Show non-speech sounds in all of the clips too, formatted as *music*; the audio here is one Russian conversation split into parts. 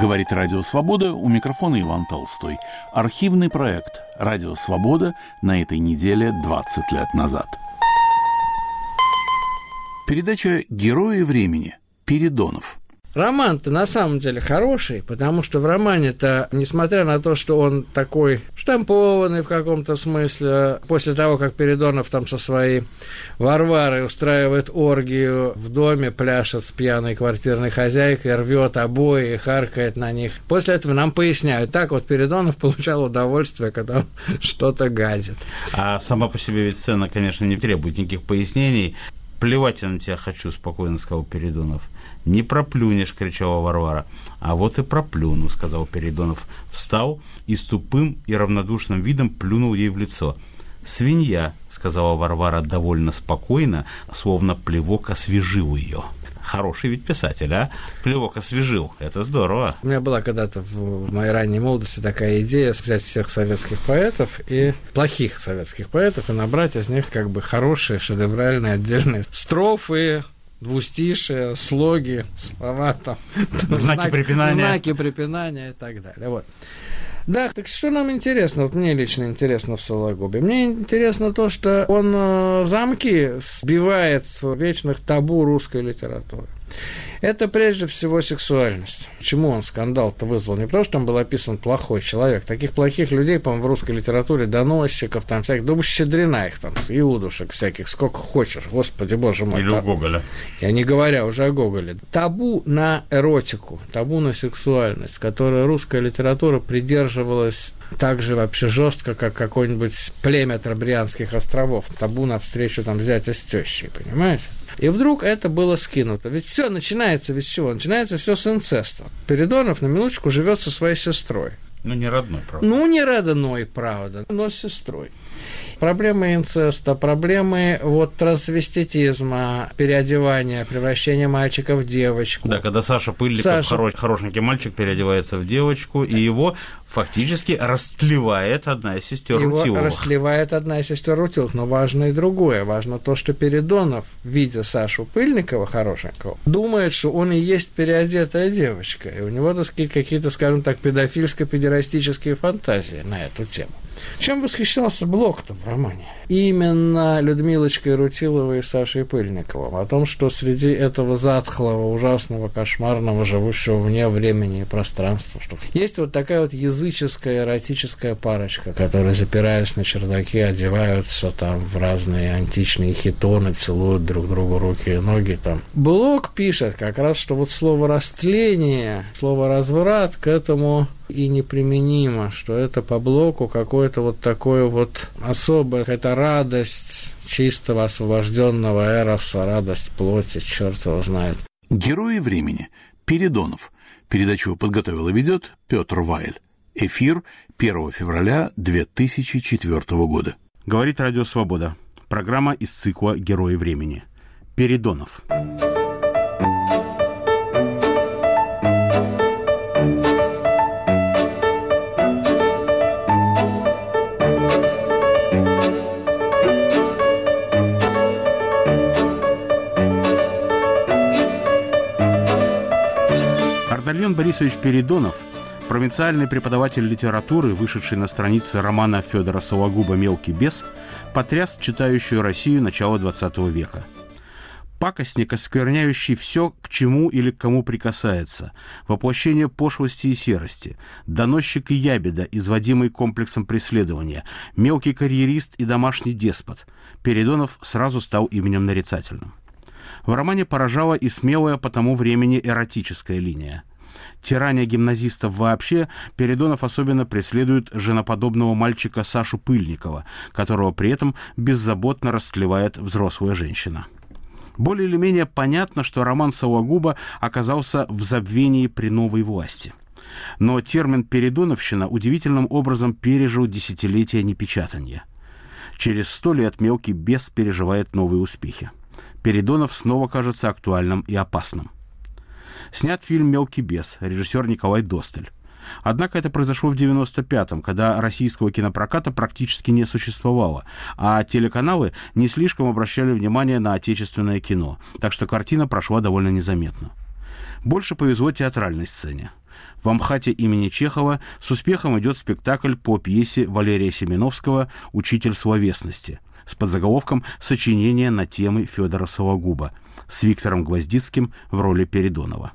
Говорит Радио Свобода, у микрофона Иван Толстой. Архивный проект «Радио Свобода» на этой неделе 20 лет назад. Передача «Герои времени» Передонов – Роман-то на самом деле хороший, потому что в романе-то, несмотря на то, что он такой штампованный в каком-то смысле, после того, как Передонов там со своей Варварой устраивает оргию в доме, пляшет с пьяной квартирной хозяйкой, рвет обои и харкает на них. После этого нам поясняют, так вот Передонов получал удовольствие, когда он *laughs* что-то гадит. А сама по себе ведь сцена, конечно, не требует никаких пояснений. Плевать я на тебя хочу, спокойно сказал Передонов. «Не проплюнешь!» – кричала Варвара. «А вот и проплюну!» – сказал Передонов. Встал и с тупым и равнодушным видом плюнул ей в лицо. «Свинья!» – сказала Варвара довольно спокойно, словно плевок освежил ее. Хороший ведь писатель, а? Плевок освежил. Это здорово. У меня была когда-то в моей ранней молодости такая идея взять всех советских поэтов и плохих советских поэтов и набрать из них как бы хорошие, шедевральные, отдельные строфы, двустишие, слоги, слова там. *laughs* Знаки, знаки препинания. Знаки препинания и так далее. Вот. Да, так что нам интересно? Вот мне лично интересно в Сологубе. Мне интересно то, что он э, замки сбивает с вечных табу русской литературы. Это прежде всего сексуальность. Почему он скандал-то вызвал? Не потому, что там был описан плохой человек. Таких плохих людей, по-моему, в русской литературе, доносчиков, там всяких, да щедрена их там, иудушек всяких, сколько хочешь. Господи, боже мой. Или у Гоголя. Я не говоря уже о Гоголе. Табу на эротику, табу на сексуальность, которая русская литература придерживалась так же вообще жестко, как какое-нибудь племя Трабрианских островов. Табу на встречу там зятя с тещей, понимаете? И вдруг это было скинуто. Ведь все начинается ведь с чего? Начинается все с инцеста. Передонов на минуточку живет со своей сестрой. Ну, не родной, правда. Ну, не родной, правда, но с сестрой. Проблемы инцеста, проблемы вот трансвеститизма, переодевания, превращения мальчика в девочку. Да, когда Саша Пыльников, Саша... Хорош, хорошенький мальчик, переодевается в девочку, и его фактически растлевает одна из сестер Его Рутиловых. растлевает одна из сестер Рутиловых, но важно и другое. Важно то, что Передонов, видя Сашу Пыльникова, хорошенького, думает, что он и есть переодетая девочка, и у него, так сказать, какие-то, скажем так, педофильско-педерастические фантазии на эту тему. Чем восхищался Блок-то в романе? Именно Людмилочкой Рутиловой и Сашей Пыльниковым. О том, что среди этого затхлого, ужасного, кошмарного, живущего вне времени и пространства, что есть вот такая вот языческая, эротическая парочка, которая, запираясь на чердаке, одеваются там в разные античные хитоны, целуют друг другу руки и ноги там. Блок пишет как раз, что вот слово «растление», слово «разврат» к этому и неприменимо, что это по блоку какое-то вот такое вот особое, какая-то радость чистого освобожденного эроса, радость плоти, черт его знает. Герои времени. Передонов. Передачу подготовил и ведет Петр Вайль. Эфир 1 февраля 2004 года. Говорит Радио Свобода. Программа из цикла «Герои времени». Передонов. Передонов. Ардальон Борисович Передонов, провинциальный преподаватель литературы, вышедший на страницы романа Федора Сологуба «Мелкий бес», потряс читающую Россию начала XX века. Пакостник, оскверняющий все, к чему или к кому прикасается, воплощение пошлости и серости, доносчик и ябеда, изводимый комплексом преследования, мелкий карьерист и домашний деспот. Передонов сразу стал именем нарицательным. В романе поражала и смелая по тому времени эротическая линия – тирания гимназистов вообще, Передонов особенно преследует женоподобного мальчика Сашу Пыльникова, которого при этом беззаботно растлевает взрослая женщина. Более или менее понятно, что роман Сологуба оказался в забвении при новой власти. Но термин «передоновщина» удивительным образом пережил десятилетия непечатания. Через сто лет мелкий бес переживает новые успехи. Передонов снова кажется актуальным и опасным – Снят фильм «Мелкий бес», режиссер Николай Достель. Однако это произошло в 95-м, когда российского кинопроката практически не существовало, а телеканалы не слишком обращали внимание на отечественное кино, так что картина прошла довольно незаметно. Больше повезло театральной сцене. В Амхате имени Чехова с успехом идет спектакль по пьесе Валерия Семеновского «Учитель словесности» с подзаголовком «Сочинение на темы Федора Сологуба» с Виктором Гвоздицким в роли Передонова.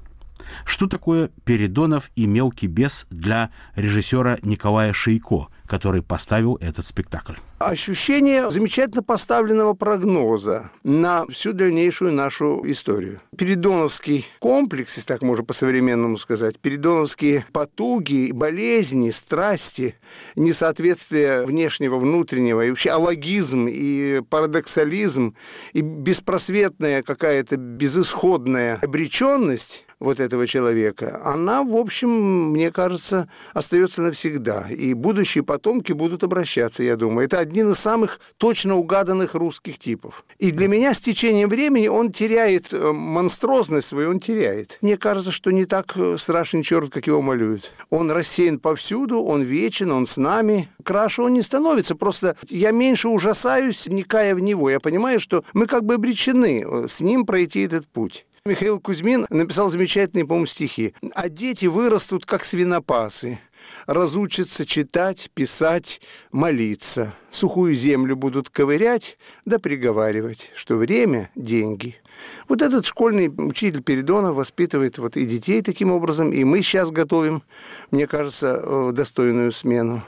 Что такое Передонов и мелкий бес для режиссера Николая Шейко, который поставил этот спектакль? Ощущение замечательно поставленного прогноза на всю дальнейшую нашу историю. Передоновский комплекс, если так можно по-современному сказать, передоновские потуги, болезни, страсти, несоответствие внешнего, внутреннего, и вообще алогизм, и парадоксализм, и беспросветная какая-то безысходная обреченность вот этого человека, она, в общем, мне кажется, остается навсегда. И будущие потомки будут обращаться, я думаю. Это один из самых точно угаданных русских типов. И для меня с течением времени он теряет э, монстрозность свою, он теряет. Мне кажется, что не так э, страшен черт, как его малюют. Он рассеян повсюду, он вечен, он с нами. Краше он не становится, просто я меньше ужасаюсь, вникая в него. Я понимаю, что мы как бы обречены э, с ним пройти этот путь. Михаил Кузьмин написал замечательные, по-моему, стихи. «А дети вырастут, как свинопасы, разучатся читать, писать, молиться. Сухую землю будут ковырять, да приговаривать, что время – деньги». Вот этот школьный учитель Передонов воспитывает вот и детей таким образом, и мы сейчас готовим, мне кажется, э, достойную смену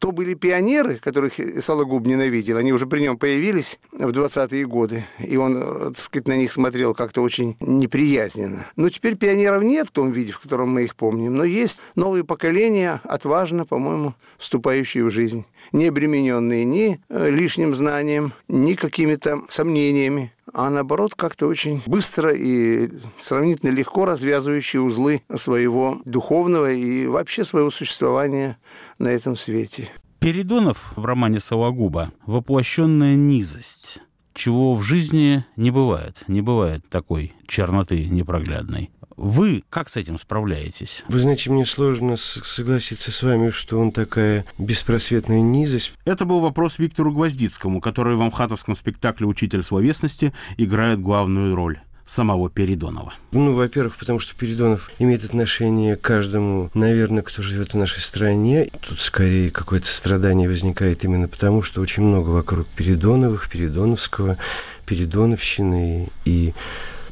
то были пионеры, которых Сологуб ненавидел, они уже при нем появились в 20-е годы, и он, э, так сказать, на них смотрел как-то очень неприязненно. Но теперь пионеров нет в том виде, в котором мы их помним, но есть новые поколения, отважно, по-моему, вступающие в жизнь, не обремененные ни э, лишним знанием, ни какими-то сомнениями, а наоборот как-то очень быстро и сравнительно легко развязывающие узлы своего духовного и вообще своего существования на этом свете. Передонов в романе Сологуба – воплощенная низость, чего в жизни не бывает. Не бывает такой черноты непроглядной. Вы как с этим справляетесь? Вы знаете, мне сложно согласиться с вами, что он такая беспросветная низость. Это был вопрос Виктору Гвоздицкому, который в амхатовском спектакле «Учитель словесности» играет главную роль самого Передонова? Ну, во-первых, потому что Передонов имеет отношение к каждому, наверное, кто живет в нашей стране. Тут скорее какое-то страдание возникает именно потому, что очень много вокруг Передоновых, Передоновского, Передоновщины и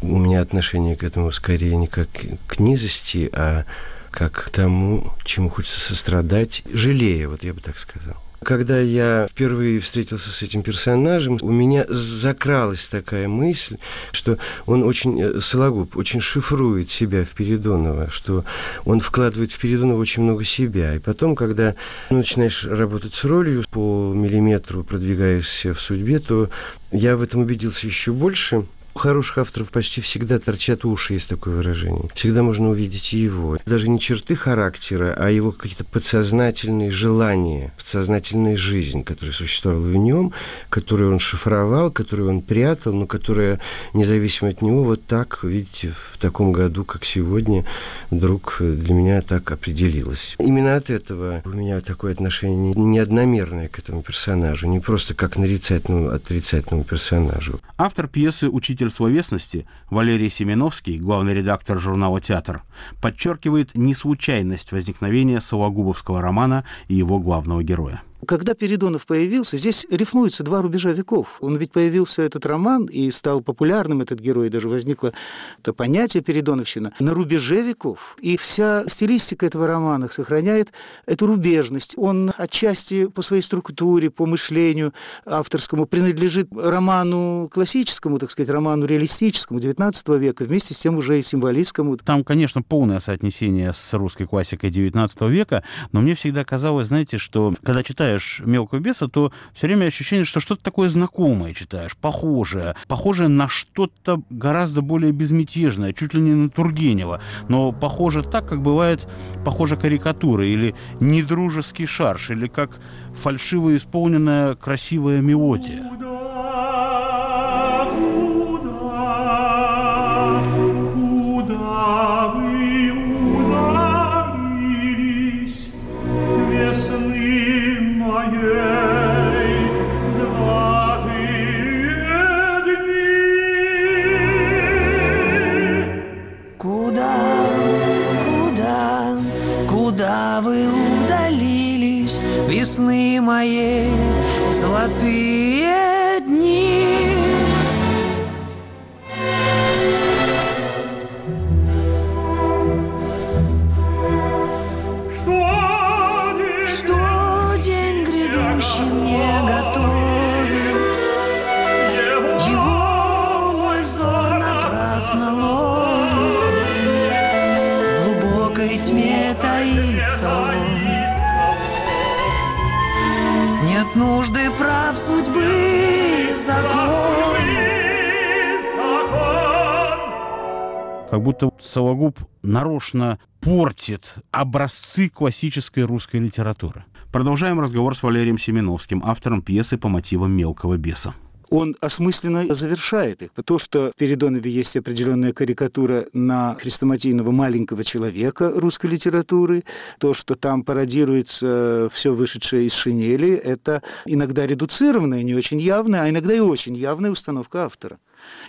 у меня отношение к этому скорее не как к низости, а как к тому, чему хочется сострадать, жалея, вот я бы так сказал. Когда я впервые встретился с этим персонажем, у меня закралась такая мысль, что он очень, э, Сологуб, очень шифрует себя в Передонова, что он вкладывает в Передонова очень много себя. И потом, когда начинаешь работать с ролью, по миллиметру продвигаешься в судьбе, то я в этом убедился еще больше – у хороших авторов почти всегда торчат уши, есть такое выражение. Всегда можно увидеть его. Даже не черты характера, а его какие-то подсознательные желания, подсознательная жизнь, которая существовала в нем, которую он шифровал, которую он прятал, но которая, независимо от него, вот так, видите, в таком году, как сегодня, вдруг для меня так определилась. Именно от этого у меня такое отношение неодномерное к этому персонажу, не просто как нарицательному, отрицательному персонажу. Автор пьесы «Учитель исследователь словесности Валерий Семеновский, главный редактор журнала «Театр», подчеркивает неслучайность возникновения Сологубовского романа и его главного героя. Когда Передонов появился, здесь рифмуются два рубежа веков. Он ведь появился, этот роман, и стал популярным этот герой, даже возникло это понятие Передоновщина, на рубеже веков. И вся стилистика этого романа сохраняет эту рубежность. Он отчасти по своей структуре, по мышлению авторскому принадлежит роману классическому, так сказать, роману реалистическому XIX века, вместе с тем уже и символистскому. Там, конечно, полное соотнесение с русской классикой XIX века, но мне всегда казалось, знаете, что когда читаешь читаешь «Мелкого беса», то все время ощущение, что что-то такое знакомое читаешь, похожее, похожее на что-то гораздо более безмятежное, чуть ли не на Тургенева, но похоже так, как бывает похоже карикатура или недружеский шарш, или как фальшиво исполненная красивая мелодия. Сны мои золотые. Как будто Сологуб нарочно портит образцы классической русской литературы. Продолжаем разговор с Валерием Семеновским, автором пьесы по мотивам «Мелкого беса» он осмысленно завершает их. То, что в Передонове есть определенная карикатура на хрестоматийного маленького человека русской литературы, то, что там пародируется все вышедшее из шинели, это иногда редуцированная, не очень явная, а иногда и очень явная установка автора.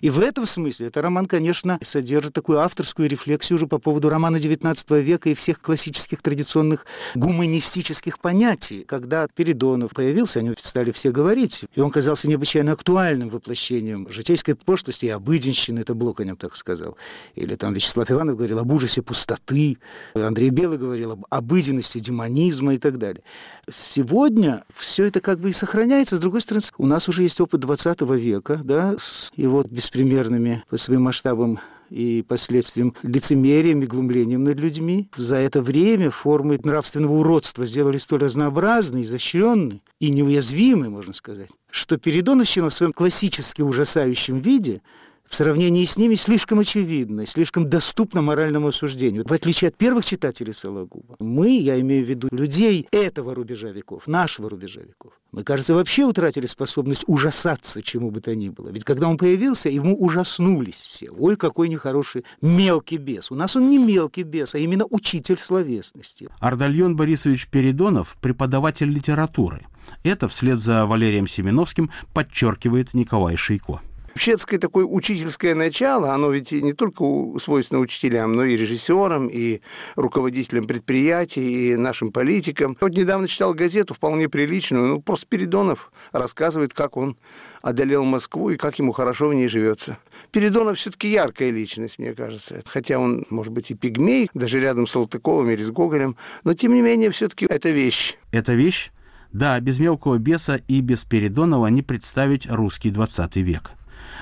И в этом смысле этот роман, конечно, содержит такую авторскую рефлексию уже по поводу романа XIX века и всех классических традиционных гуманистических понятий. Когда Передонов появился, они стали все говорить, и он казался необычайно актуальным воплощением житейской пошлости и обыденщины, это Блок о нем так сказал. Или там Вячеслав Иванов говорил об ужасе пустоты, Андрей Белый говорил об обыденности демонизма и так далее. Сегодня все это как бы и сохраняется. С другой стороны, у нас уже есть опыт 20 века, да, с его беспримерными по своим масштабам и последствиям лицемерием и глумлением над людьми. За это время формы нравственного уродства сделали столь разнообразны, изощренны и неуязвимы, можно сказать, что Передоновщина в своем классически ужасающем виде в сравнении с ними слишком очевидно, слишком доступно моральному осуждению. В отличие от первых читателей Сологуба, мы, я имею в виду людей этого рубежа веков, нашего рубежа веков, мы, кажется, вообще утратили способность ужасаться чему бы то ни было. Ведь когда он появился, ему ужаснулись все. Ой, какой нехороший мелкий бес. У нас он не мелкий бес, а именно учитель словесности. Ардальон Борисович Передонов – преподаватель литературы. Это вслед за Валерием Семеновским подчеркивает Николай Шейко. Вообще-то такое учительское начало, оно ведь не только свойственно учителям, но и режиссерам, и руководителям предприятий, и нашим политикам. Вот недавно читал газету, вполне приличную, ну, просто Передонов рассказывает, как он одолел Москву и как ему хорошо в ней живется. Передонов все-таки яркая личность, мне кажется. Хотя он, может быть, и пигмей, даже рядом с Салтыковым или с Гоголем, но, тем не менее, все-таки это вещь. Это вещь? Да, без мелкого беса и без Передонова не представить русский 20 век.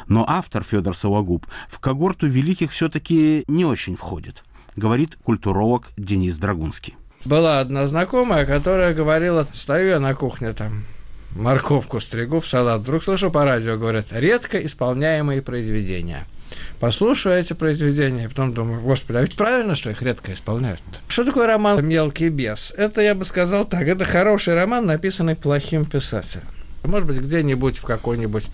Но автор Федор Сологуб в когорту великих все-таки не очень входит, говорит культуролог Денис Драгунский. Была одна знакомая, которая говорила, стою я на кухне там, морковку стригу в салат. Вдруг слышу по радио, говорят, редко исполняемые произведения. Послушаю эти произведения, потом думаю, господи, а ведь правильно, что их редко исполняют. Что такое роман «Мелкий бес»? Это, я бы сказал так, это хороший роман, написанный плохим писателем. Может быть, где-нибудь в какой-нибудь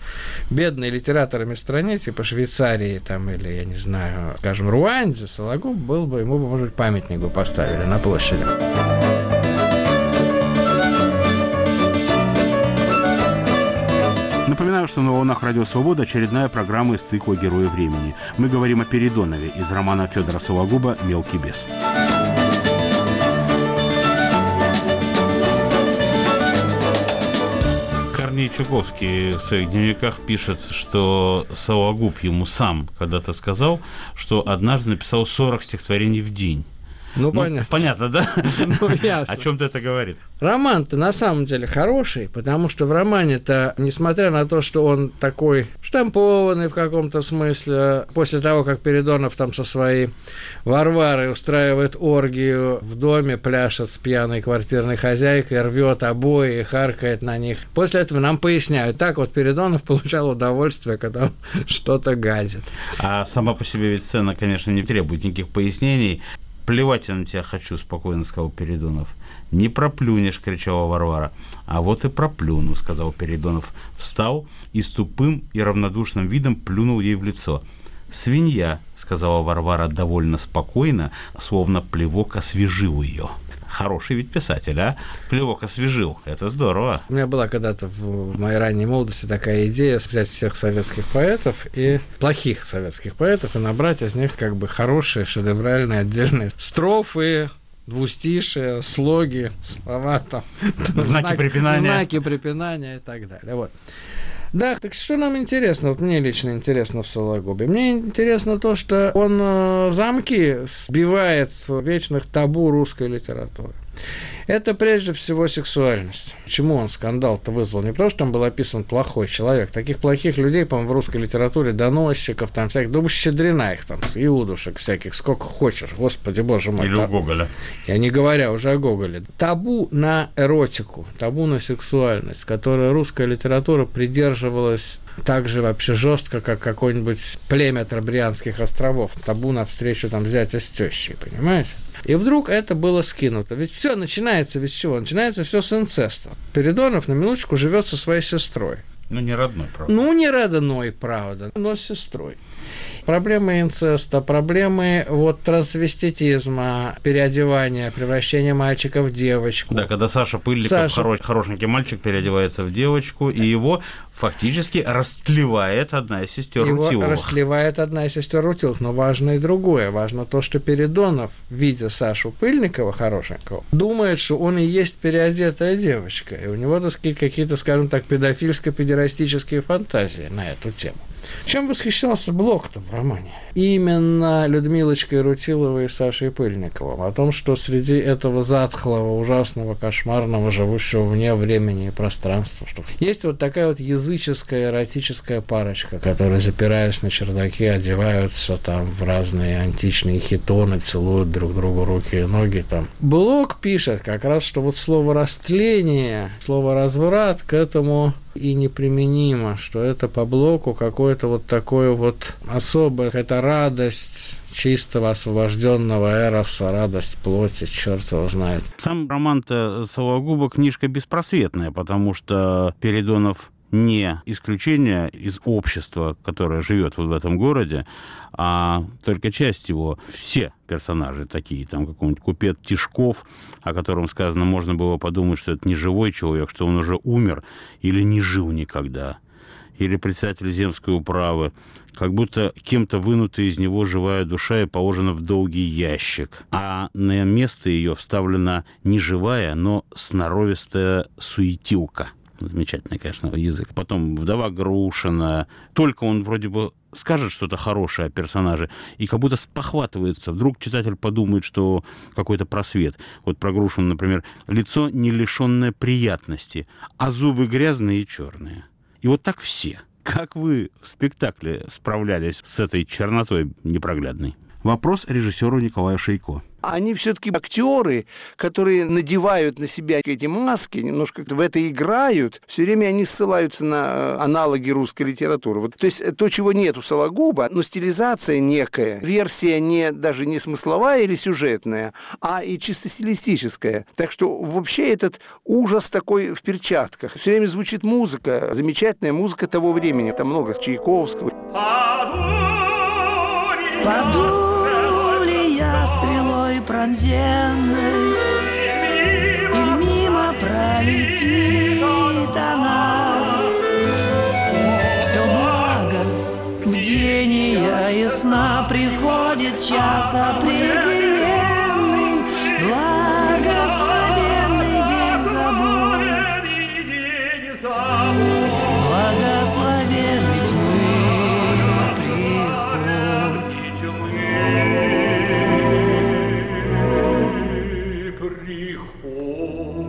бедной литераторами стране, типа Швейцарии там, или, я не знаю, скажем, Руанде, Сологуб был бы, ему бы, может быть, памятник бы поставили на площади. Напоминаю, что на «Волнах Радио Свобода» очередная программа из цикла «Герои времени». Мы говорим о Передонове из романа Федора Сологуба «Мелкий бес». Корней Чуковский в своих дневниках пишет, что Сологуб ему сам когда-то сказал, что однажды написал 40 стихотворений в день. Ну, ну понятно. Понятно, да? *laughs* Ну, ясно. О чем-то это говорит. Роман-то на самом деле хороший, потому что в романе-то, несмотря на то, что он такой штампованный в каком-то смысле, после того, как Передонов там со своей Варварой устраивает оргию в доме, пляшет с пьяной квартирной хозяйкой, рвет обои и харкает на них. После этого нам поясняют, так вот Передонов *laughs* получал удовольствие, когда *laughs* что-то гадит. А сама по себе ведь сцена, конечно, не требует никаких пояснений. «Плевать я на тебя хочу», – спокойно сказал Передонов. «Не проплюнешь», – кричала Варвара. «А вот и проплюну», – сказал Передонов. Встал и с тупым и равнодушным видом плюнул ей в лицо. «Свинья», – сказала Варвара довольно спокойно, словно плевок освежил ее. Хороший ведь писатель, а? Плевок освежил. Это здорово. У меня была когда-то в моей ранней молодости такая идея взять всех советских поэтов и плохих советских поэтов и набрать из них как бы хорошие, шедевральные, отдельные строфы, двустишие, слоги, слова там. Знаки препинания. Знаки препинания и так далее. Вот. Да, так что нам интересно? Вот мне лично интересно в Сологубе. Мне интересно то, что он э, замки сбивает с вечных табу русской литературы. Это прежде всего сексуальность. Почему он скандал-то вызвал? Не потому, что там был описан плохой человек. Таких плохих людей, по-моему, в русской литературе, доносчиков, там всяких, да щедрена их там, иудушек всяких, сколько хочешь. Господи, боже мой. Или у Гоголя. Я не говоря уже о Гоголе. Табу на эротику, табу на сексуальность, которая русская литература придерживалась так же вообще жестко, как какое-нибудь племя Трабрианских островов. Табу на встречу там зятя с тещей, понимаете? И вдруг это было скинуто. Ведь все начинается ведь с чего? Начинается все с инцеста. Передонов на минуточку живет со своей сестрой. Ну, не родной, правда. Ну, не родной, правда, но с сестрой. Проблемы инцеста, проблемы вот трансвеститизма, переодевания, превращения мальчика в девочку. Да, когда Саша Пыльников, Саша- хоро- хорошенький мальчик, переодевается в девочку, и его фактически растлевает одна из сестер Его Рутиловых. расслевает одна из сестер Рутиловых, но важно и другое. Важно то, что Передонов, видя Сашу Пыльникова хорошенького, думает, что он и есть переодетая девочка. И у него, так сказать, какие-то, скажем так, педофильско-педерастические фантазии на эту тему. Чем восхищался Блок-то в романе? Именно Людмилочкой Рутиловой и Сашей Пыльниковым. О том, что среди этого затхлого, ужасного, кошмарного, живущего вне времени и пространства, что есть вот такая вот языческая, эротическая парочка, которая, запираясь на чердаке, одеваются там в разные античные хитоны, целуют друг другу руки и ноги там. Блок пишет как раз, что вот слово «растление», слово «разврат» к этому и неприменимо, что это по блоку какое-то вот такое вот особое, какая-то радость чистого освобожденного эроса, радость плоти, черт его знает. Сам роман-то Сологуба книжка беспросветная, потому что Передонов не исключение из общества, которое живет вот в этом городе, а только часть его. Все персонажи такие, там какой-нибудь купец Тишков, о котором сказано, можно было подумать, что это не живой человек, что он уже умер или не жил никогда. Или председатель земской управы, как будто кем-то вынута из него живая душа и положена в долгий ящик. А на место ее вставлена не живая, но сноровистая суетилка. Замечательный, конечно, язык. Потом вдова Грушина. Только он вроде бы скажет что-то хорошее о персонаже, и как будто спохватывается. Вдруг читатель подумает, что какой-то просвет. Вот про Грушина, например, лицо не лишенное приятности, а зубы грязные и черные. И вот так все. Как вы в спектакле справлялись с этой чернотой непроглядной? Вопрос режиссеру Николаю Шейко. Они все-таки актеры, которые надевают на себя эти маски, немножко в это играют. Все время они ссылаются на э, аналоги русской литературы. Вот, то есть э, то, чего нет у Сологуба, но стилизация некая, версия не даже не смысловая или сюжетная, а и чисто стилистическая. Так что вообще этот ужас такой в перчатках. Все время звучит музыка, замечательная музыка того времени. Там много Чайковского. Паду ли я стрелой пронзенной, Иль мимо пролетит она? Все благо в бдения и сна. Приходит час определенный, Благословенный день забудь, Благословенный mi hijo.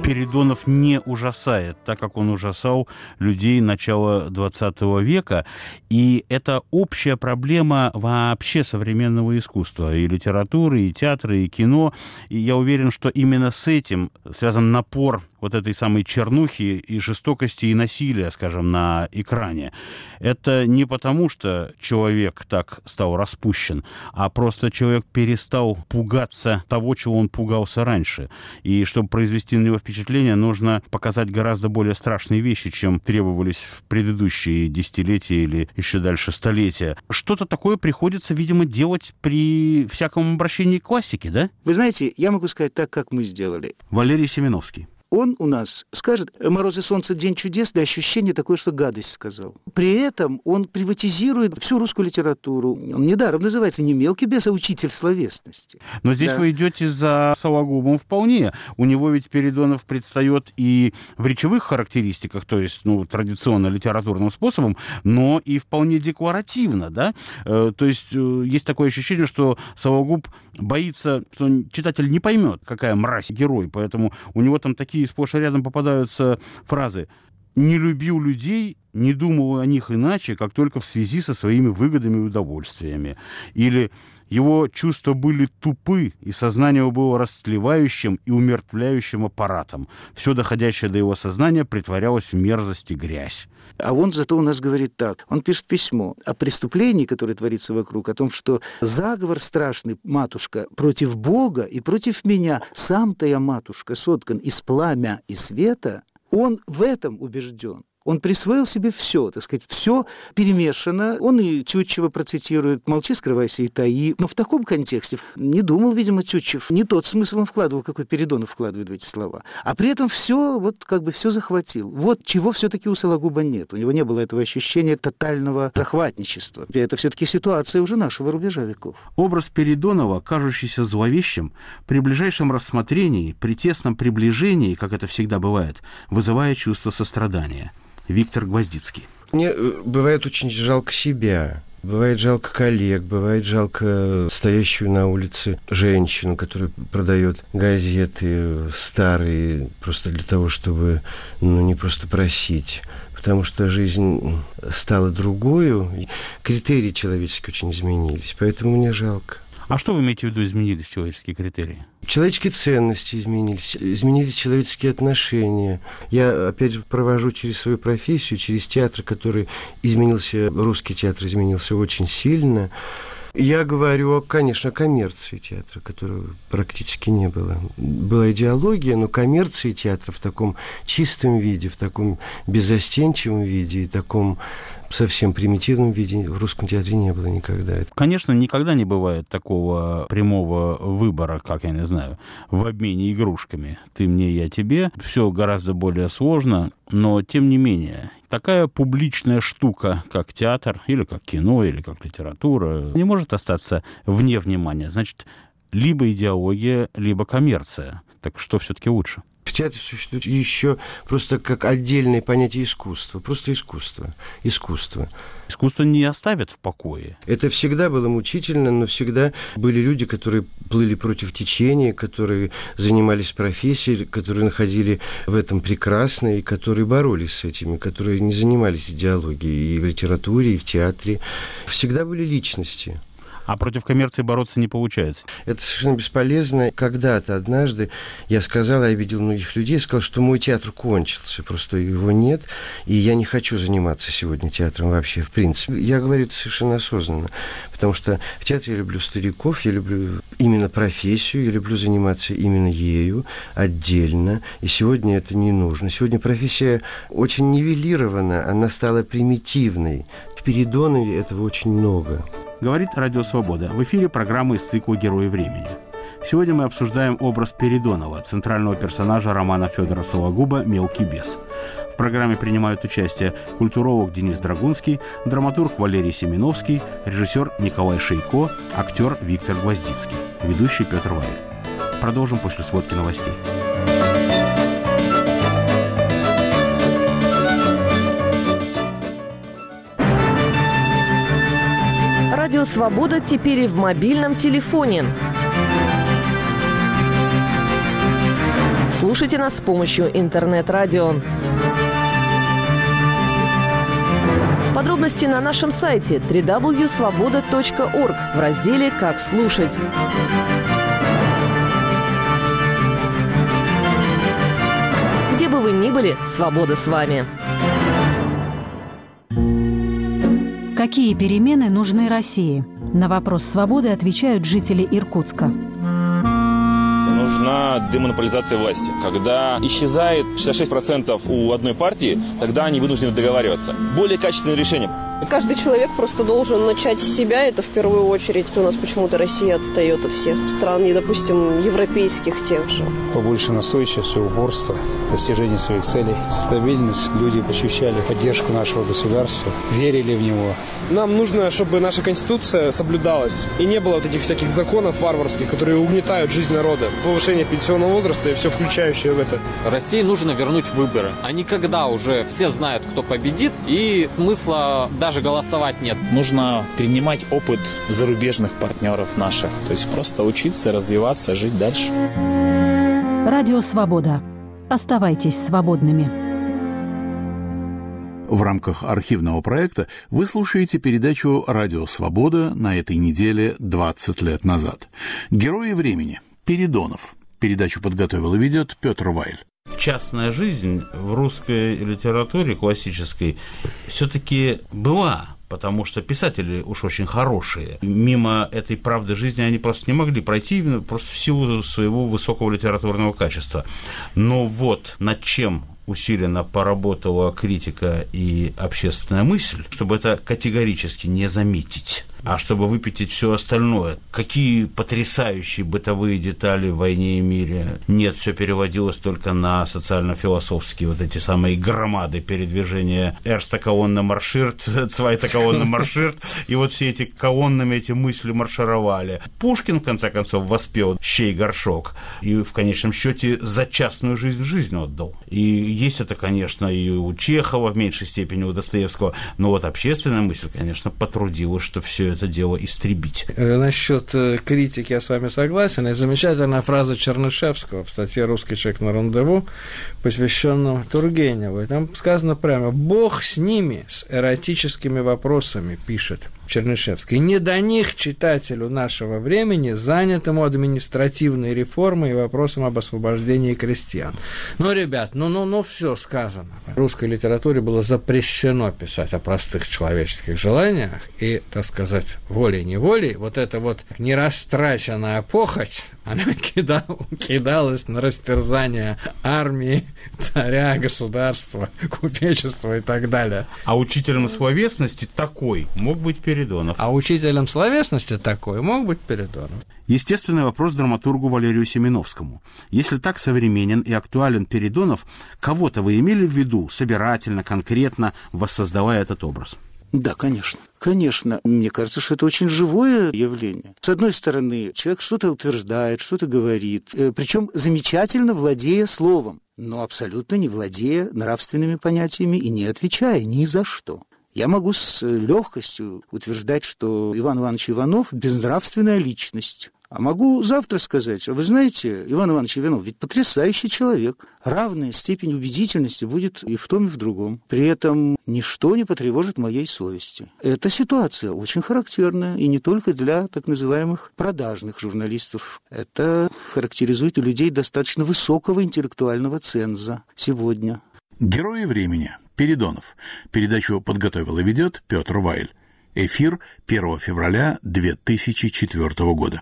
Передонов не ужасает, так как он ужасал людей начала 20 века. И это общая проблема вообще современного искусства, и литературы, и театра, и кино. И я уверен, что именно с этим связан напор вот этой самой чернухи и жестокости и насилия, скажем, на экране. Это не потому, что человек так стал распущен, а просто человек перестал пугаться того, чего он пугался раньше. И чтобы произвести на него впечатление, нужно показать гораздо более страшные вещи, чем требовались в предыдущие десятилетия или еще дальше столетия. Что-то такое приходится, видимо, делать при всяком обращении к классике, да? Вы знаете, я могу сказать так, как мы сделали. Валерий Семеновский. Он у нас скажет «Мороз и солнце, день чудес», да ощущение такое, что гадость сказал. При этом он приватизирует всю русскую литературу. Он недаром называется не мелкий бес, а учитель словесности. Но здесь Да. вы идете за Сологубом вполне. У него ведь Передонов предстает и в речевых характеристиках, то есть, ну, традиционно литературным способом, но и вполне декларативно, да? Э, То есть э, есть такое ощущение, что Сологуб боится, что читатель не поймет, какая мразь герой, поэтому у него там такие сплошь и рядом попадаются фразы «не любил людей, не думал о них иначе, как только в связи со своими выгодами и удовольствиями». Или его чувства были тупы, и сознание его было растлевающим и умертвляющим аппаратом. Все доходящее до его сознания притворялось в мерзость и грязь. А он зато у нас говорит так. Он пишет письмо о преступлении, которое творится вокруг, о том, что заговор страшный, матушка, против Бога и против меня. Сам-то я, матушка, соткан из пламя и света. Он в этом убежден. Он присвоил себе все, так сказать, все перемешано. Он и Тютчева процитирует «Молчи, скрывайся и таи». Но в таком контексте не думал, видимо, Тютчев. Не тот смысл он вкладывал, какой Передонов вкладывает в эти слова. А при этом все, вот как бы все захватил. Вот чего все-таки у Сологуба нет. У него не было этого ощущения тотального захватничества. И это все-таки ситуация уже нашего рубежа веков. Образ Передонова, кажущийся зловещим, при ближайшем рассмотрении, при тесном приближении, как это всегда бывает, вызывает чувство сострадания. Виктор Гвоздицкий. Мне э, бывает очень жалко себя. Бывает жалко коллег, бывает жалко стоящую на улице женщину, которая продает газеты э, старые, просто для того, чтобы ну, не просто просить. Потому что жизнь стала другою, и критерии человеческие очень изменились. Поэтому мне жалко. А что вы имеете в виду изменились человеческие критерии? Человеческие ценности изменились, изменились человеческие отношения. Я, опять же, провожу через свою профессию, через театр, который изменился, русский театр изменился очень сильно. Я говорю, конечно, о коммерции театра, которого практически не было. Была идеология, но коммерции театра в таком чистом виде, в таком беззастенчивом виде и таком совсем примитивном виде в русском театре не было никогда. Конечно, никогда не бывает такого прямого выбора, как я не знаю, в обмене игрушками. Ты мне, я тебе. Все гораздо более сложно, но тем не менее, такая публичная штука, как театр, или как кино, или как литература, не может остаться вне внимания. Значит, либо идеология, либо коммерция. Так что все-таки лучше? В театре существует еще просто как отдельное понятие искусства. Просто искусство. Искусство. Искусство не оставят в покое. Это всегда было мучительно, но всегда были люди, которые плыли против течения, которые занимались профессией, которые находили в этом прекрасное, и которые боролись с этими, которые не занимались идеологией и в литературе, и в театре. Всегда были личности. А против коммерции бороться не получается. Это совершенно бесполезно. Когда-то однажды я сказал, я видел многих людей, сказал, что мой театр кончился, просто его нет, и я не хочу заниматься сегодня театром вообще, в принципе. Я говорю это совершенно осознанно, потому что в театре я люблю стариков, я люблю именно профессию, я люблю заниматься именно ею отдельно, и сегодня это не нужно. Сегодня профессия очень нивелирована, она стала примитивной. В Передонове этого очень много. Говорит Радио Свобода. В эфире программы из цикла «Герои времени». Сегодня мы обсуждаем образ Передонова, центрального персонажа романа Федора Сологуба «Мелкий бес». В программе принимают участие культуролог Денис Драгунский, драматург Валерий Семеновский, режиссер Николай Шейко, актер Виктор Гвоздицкий, ведущий Петр Вайль. Продолжим после сводки новостей. Радио «Свобода» теперь и в мобильном телефоне. Слушайте нас с помощью интернет-радио. Подробности на нашем сайте www.svoboda.org в разделе «Как слушать». Где бы вы ни были, свобода с вами. Какие перемены нужны России? На вопрос свободы отвечают жители Иркутска. Нужна демонополизация власти. Когда исчезает 66% у одной партии, тогда они вынуждены договариваться. Более качественное решение. Каждый человек просто должен начать с себя, это в первую очередь. У нас почему-то Россия отстает от всех стран, и, допустим, европейских тех же. Побольше настойчивости, упорства, достижения своих целей, стабильность. Люди ощущали поддержку нашего государства, верили в него. Нам нужно, чтобы наша Конституция соблюдалась, и не было вот этих всяких законов варварских, которые угнетают жизнь народа. Повышение пенсионного возраста и все включающее в это. России нужно вернуть выборы. А никогда уже все знают, кто победит, и смысла даже голосовать нет. Нужно перенимать опыт зарубежных партнеров наших. То есть просто учиться, развиваться, жить дальше. Радио «Свобода». Оставайтесь свободными. В рамках архивного проекта вы слушаете передачу «Радио Свобода» на этой неделе 20 лет назад. Герои времени. Передонов. Передачу подготовил и ведет Петр Вайль. Частная жизнь в русской литературе классической все-таки была потому что писатели уж очень хорошие. Мимо этой правды жизни они просто не могли пройти, просто в силу своего высокого литературного качества. Но вот над чем усиленно поработала критика и общественная мысль, чтобы это категорически не заметить а чтобы выпятить все остальное. Какие потрясающие бытовые детали в «Войне и мире». Нет, все переводилось только на социально-философские вот эти самые громады передвижения «Эрста колонна марширт», *laughs* «Цвайта колонна марширт», и вот все эти колоннами эти мысли маршировали. Пушкин, в конце концов, воспел «Щей горшок», и в конечном счете за частную жизнь жизнь отдал. И есть это, конечно, и у Чехова в меньшей степени, у Достоевского, но вот общественная мысль, конечно, потрудилась, что все это дело истребить. Э, насчет э, критики я с вами согласен. И замечательная фраза Чернышевского в статье «Русский человек на рандеву», посвященном Тургеневу. И там сказано прямо «Бог с ними, с эротическими вопросами», пишет Чернышевский. Не до них читателю нашего времени, занятому административной реформой и вопросом об освобождении крестьян. Ну, ребят, ну, ну, ну, все сказано. В русской литературе было запрещено писать о простых человеческих желаниях и, так сказать, волей-неволей, вот это вот нерастраченная похоть, она *laughs* кидал, кидалась на растерзание армии, царя, государства, купечества и так далее. А учителем словесности такой мог быть Передонов. А учителем словесности такой мог быть Передонов. Естественный вопрос драматургу Валерию Семеновскому. Если так современен и актуален Передонов, кого-то вы имели в виду собирательно, конкретно, воссоздавая этот образ? Да, конечно. Конечно. Мне кажется, что это очень живое явление. С одной стороны, человек что-то утверждает, что-то говорит, э, причем замечательно владея словом, но абсолютно не владея нравственными понятиями и не отвечая ни за что. Я могу с легкостью утверждать, что Иван Иванович Иванов – безнравственная личность. А могу завтра сказать, вы знаете, Иван Иванович Иванов ведь потрясающий человек. Равная степень убедительности будет и в том, и в другом. При этом ничто не потревожит моей совести. Эта ситуация очень характерная, и не только для так называемых продажных журналистов. Это характеризует у людей достаточно высокого интеллектуального ценза сегодня. Герои времени. Передонов. Передачу подготовил и ведет Петр Вайль. Эфир 1 февраля 2004 года.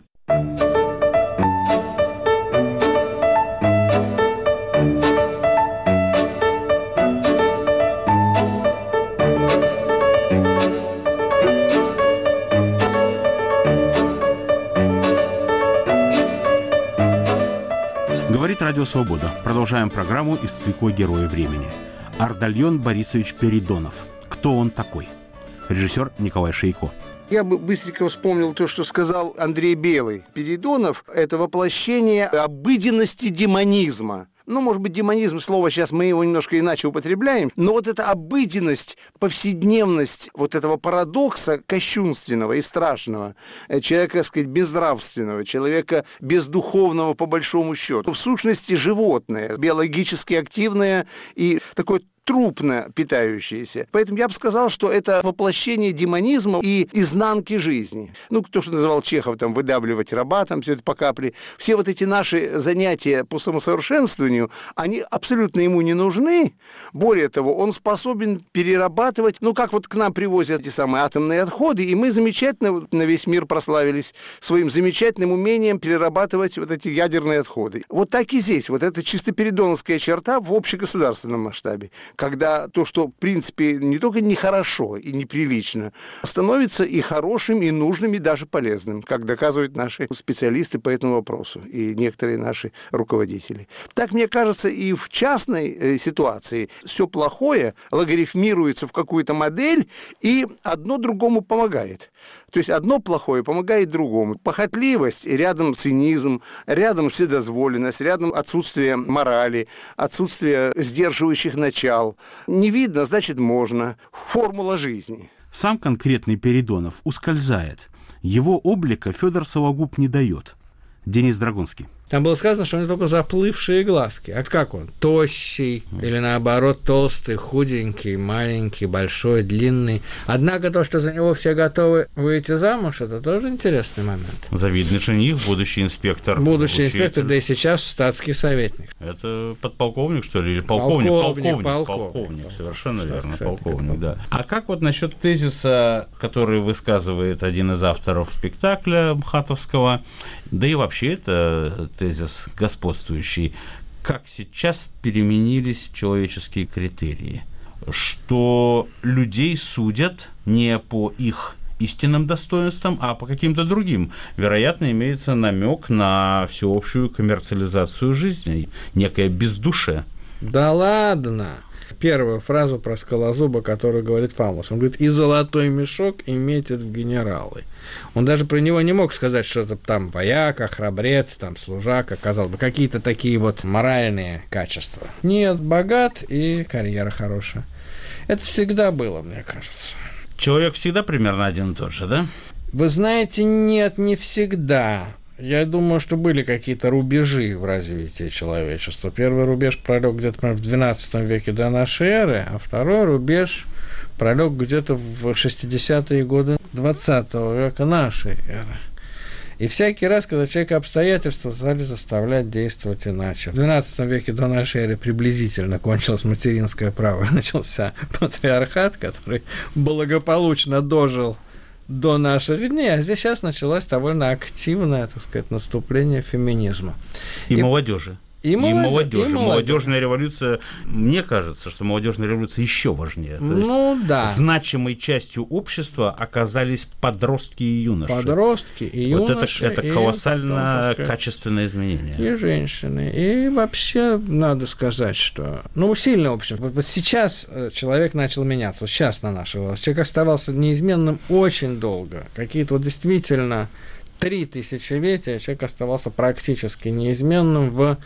Говорит Радио Свобода. Продолжаем программу из цикла «Герои времени». Ардальон Борисович Передонов. Кто он такой? Режиссер Николай Шейко. Я бы быстренько вспомнил то, что сказал Андрей Белый. Передонов – это воплощение обыденности демонизма. Ну, может быть, демонизм слово сейчас мы его немножко иначе употребляем, но вот эта обыденность, повседневность вот этого парадокса кощунственного и страшного, э, человека, так сказать, безнравственного, человека бездуховного по большому счету, в сущности животное, биологически активное и такое трупно питающиеся. Поэтому я бы сказал, что это воплощение демонизма и изнанки жизни. Ну, то, что называл Чехов, там, выдавливать раба, там, все это по капле. Все вот эти наши занятия по самосовершенствованию, они абсолютно ему не нужны. Более того, он способен перерабатывать, ну, как вот к нам привозят эти самые атомные отходы, и мы замечательно на весь мир прославились своим замечательным умением перерабатывать вот эти ядерные отходы. Вот так и здесь. Вот это чисто передоновская черта в общегосударственном масштабе когда то, что, в принципе, не только нехорошо и неприлично, становится и хорошим, и нужным, и даже полезным, как доказывают наши специалисты по этому вопросу и некоторые наши руководители. Так, мне кажется, и в частной э, ситуации все плохое логарифмируется в какую-то модель, и одно другому помогает. То есть одно плохое помогает другому. Похотливость, рядом цинизм, рядом вседозволенность, рядом отсутствие морали, отсутствие сдерживающих начал. Не видно, значит можно. Формула жизни. Сам конкретный Передонов ускользает. Его облика Федор Сологуб не дает. Денис Драгунский. Там было сказано, что у него только заплывшие глазки. А как он? Тощий или наоборот толстый, худенький, маленький, большой, длинный. Однако то, что за него все готовы выйти замуж, это тоже интересный момент. Завидный жених, будущий инспектор. Будущий учитель. инспектор, да и сейчас статский советник. Это подполковник, что ли, или полковник? Полковник, полковник, полковник. совершенно Статский верно, советник, полковник, да. А как вот насчет тезиса, который высказывает один из авторов спектакля Мхатовского, да и вообще это тезис господствующий, как сейчас переменились человеческие критерии, что людей судят не по их истинным достоинствам, а по каким-то другим. Вероятно, имеется намек на всеобщую коммерциализацию жизни, некое бездушие. Да ладно! Первую фразу про скалозуба, которую говорит Фамус. Он говорит, и золотой мешок и метит в генералы. Он даже про него не мог сказать, что это там вояка, храбрец, там служак, казалось бы, какие-то такие вот моральные качества. Нет, богат и карьера хорошая. Это всегда было, мне кажется. Человек всегда примерно один и тот же, да? Вы знаете, нет, не всегда. Я думаю, что были какие-то рубежи в развитии человечества. Первый рубеж пролег где-то в XII веке до нашей эры, а второй рубеж пролег где-то в 60-е годы XX века нашей эры. И всякий раз, когда человека обстоятельства стали заставлять действовать иначе. В XII веке до нашей эры приблизительно кончилось материнское право, *laughs* начался патриархат, который благополучно дожил до наших дней, а здесь сейчас началось довольно активное, так сказать, наступление феминизма. И, и молодежи. И, молодежь, молодежи. И Молодежная революция, мне кажется, что молодежная революция еще важнее. То ну есть да. Значимой частью общества оказались подростки и юноши. Подростки и юноши. Вот это, это колоссально качественное изменение. И женщины. И вообще надо сказать, что... Ну, сильно, в общем. Вот, вот сейчас человек начал меняться. Вот сейчас на нашей власти. Человек оставался неизменным очень долго. Какие-то вот действительно три тысячелетия человек оставался практически неизменным в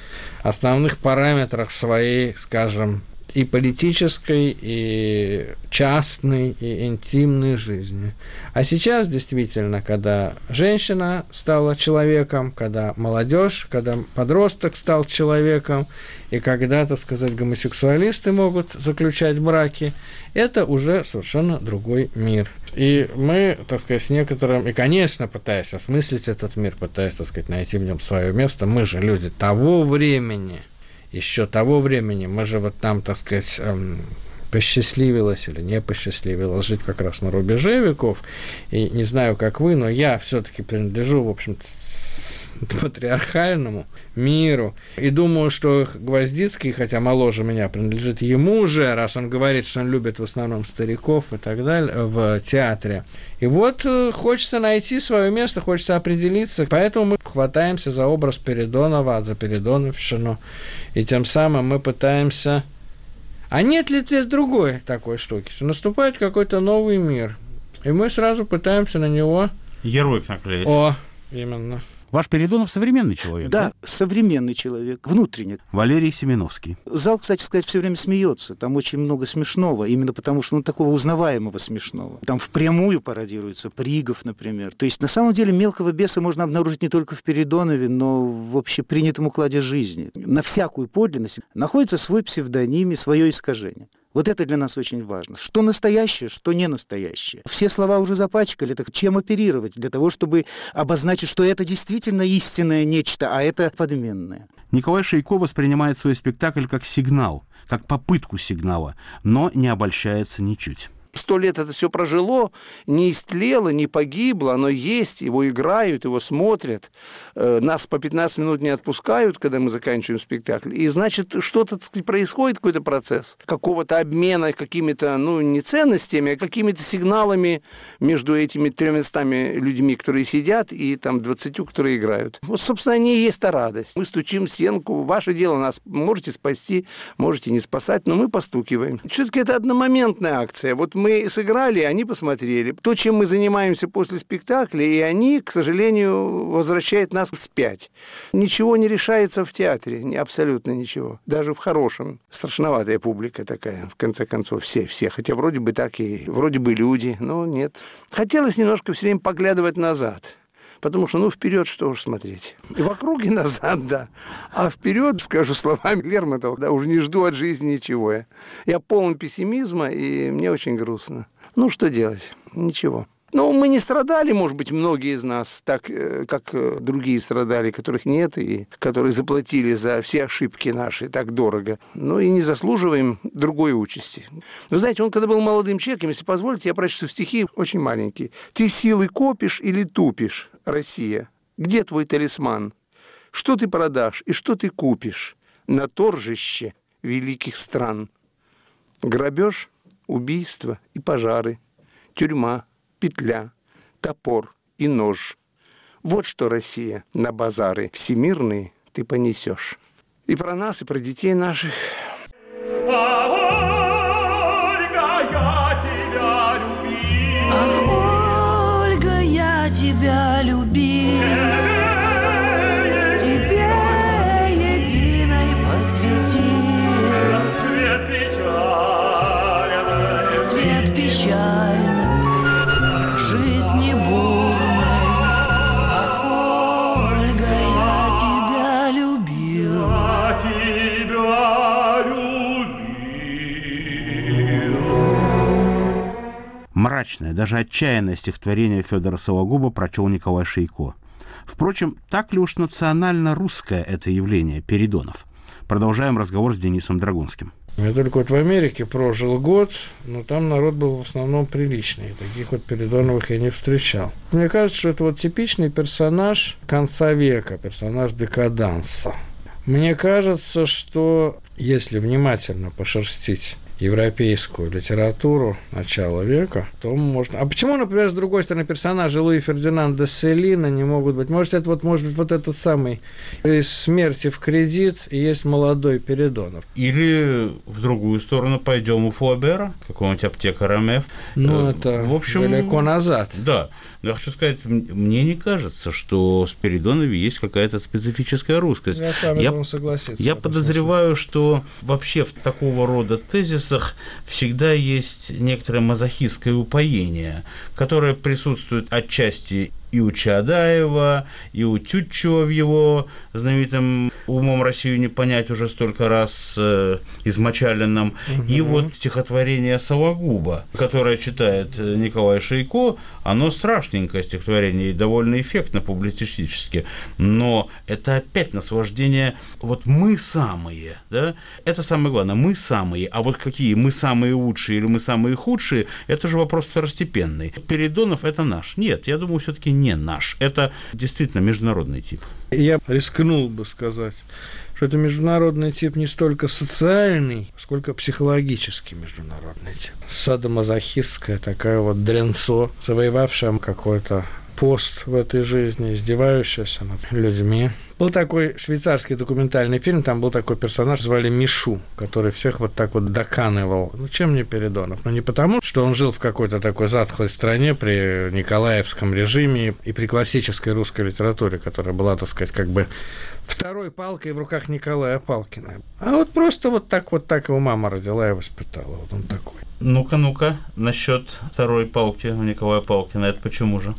основных параметрах своей, скажем, и политической, и частной, и интимной жизни. А сейчас действительно, когда женщина стала человеком, когда молодежь, когда подросток стал человеком, и когда, так сказать, гомосексуалисты могут заключать браки, это уже совершенно другой мир. И мы, так сказать, с некоторым, и, конечно, пытаясь осмыслить этот мир, пытаясь, так сказать, найти в нем свое место, мы же люди того времени – еще того времени, мы же вот там, так сказать, эм, посчастливилось или не посчастливилось жить как раз на рубеже веков. И не знаю, как вы, но я все-таки принадлежу, в общем-то, патриархальному миру. И думаю, что Гвоздицкий, хотя моложе меня, принадлежит ему же, раз он говорит, что он любит в основном стариков и так далее в театре. И вот э, хочется найти свое место, хочется определиться, поэтому мы хватаемся за образ Передонова, за Передоновщину, и тем самым мы пытаемся... А нет ли здесь другой такой штуки, что наступает какой-то новый мир, и мы сразу пытаемся на него... Ярлык наклеить. О, именно. Ваш Передонов современный человек? Да, да, современный человек, внутренний. Валерий Семеновский. Зал, кстати сказать, все время смеется. Там очень много смешного, именно потому что ну, такого узнаваемого смешного. Там впрямую пародируется Пригов, например. То есть, на самом деле, мелкого беса можно обнаружить не только в Передонове, но в общепринятом укладе жизни. На всякую подлинность находится свой псевдоним и свое искажение. Вот это для нас очень важно. Что настоящее, что не настоящее. Все слова уже запачкали, так чем оперировать для того, чтобы обозначить, что это действительно истинное нечто, а это подменное. Николай Шейко воспринимает свой спектакль как сигнал, как попытку сигнала, но не обольщается ничуть. Сто лет это все прожило, не истлело, не погибло, оно есть, его играют, его смотрят. Э, нас по 15 минут не отпускают, когда мы заканчиваем спектакль. И значит, что-то происходит, какой-то процесс какого-то обмена какими-то, ну, не ценностями, а какими-то сигналами между этими тремястами людьми, которые сидят, и там 20, которые играют. Вот, собственно, они и есть та радость. Мы стучим стенку, ваше дело нас можете спасти, можете не спасать, но мы постукиваем. Все-таки это одномоментная акция. Вот мы сыграли, они посмотрели. То, чем мы занимаемся после спектакля, и они, к сожалению, возвращают нас вспять. Ничего не решается в театре, абсолютно ничего. Даже в хорошем. Страшноватая публика такая, в конце концов, все, все. Хотя вроде бы так и, вроде бы люди, но нет. Хотелось немножко все время поглядывать назад. Потому что, ну, вперед что уж смотреть. И вокруг и назад, да. А вперед, скажу словами Лермонтова, да, уже не жду от жизни ничего. Я, я полон пессимизма, и мне очень грустно. Ну, что делать? Ничего. Ну, мы не страдали, может быть, многие из нас, так, э, как э, другие страдали, которых нет, и которые заплатили за все ошибки наши так дорого. Ну, и не заслуживаем другой участи. Вы знаете, он когда был молодым человеком, если позволите, я прочту стихи очень маленькие. «Ты силы копишь или тупишь, Россия? Где твой талисман? Что ты продашь и что ты купишь на торжище великих стран? Грабеж, убийство и пожары, тюрьма, петля, топор и нож. Вот что Россия на базары всемирные ты понесешь. И про нас, и про детей наших. Мрачное, даже отчаянное стихотворение Федора Сологуба прочел Николай Шейко. Впрочем, так ли уж национально русское это явление Передонов? Продолжаем разговор с Денисом Драгунским. Я только вот в Америке прожил год, но там народ был в основном приличный. Таких вот Передоновых я не встречал. Мне кажется, что это вот типичный персонаж конца века, персонаж декаданса. Мне кажется, что если внимательно пошерстить европейскую литературу начала века, то можно... А почему, например, с другой стороны, персонажи Луи Фердинанда Селина не могут быть? Может, это вот, может быть, вот этот самый из «Смерти в кредит» и есть молодой Передонов. Или в другую сторону пойдем у Флобера, какого-нибудь аптекаря МФ. Ну, Э, это в общем, далеко назад. Да. Я хочу сказать, мне не кажется, что в Спиридонове есть какая-то специфическая русскость. Я с вами Я- согласиться. Я подозреваю, что вообще в такого рода тезисах всегда есть некоторое мазохистское упоение, которое присутствует отчасти и у Чадаева, и у Тютчева в его знаменитом «Умом Россию не понять» уже столько раз э, измочаленном, и вот стихотворение Сологуба, которое читает э, Николай Шейко, оно страшненькое стихотворение и довольно эффектно публицистически, но это опять наслаждение, вот мы самые, да, это самое главное, мы самые, а вот какие мы самые лучшие или мы самые худшие, это же вопрос второстепенный. Передонов это наш. Нет, я думаю, все-таки не наш. Это действительно международный тип. Я рискнул бы сказать, что это международный тип не столько социальный, сколько психологический международный тип. Садомазохистская такая вот дренцо, завоевавшая какой-то пост в этой жизни, издевающаяся над людьми. Был такой швейцарский документальный фильм, там был такой персонаж, звали Мишу, который всех вот так вот доканывал. Ну, чем не Передонов? Ну, не потому, что он жил в какой-то такой затхлой стране при Николаевском режиме и при классической русской литературе, которая была, так сказать, как бы второй палкой в руках Николая Палкина. А вот просто вот так вот так его мама родила и воспитала. Вот он такой. Ну-ка, ну-ка, насчет второй палки у Николая Палкина, это почему же?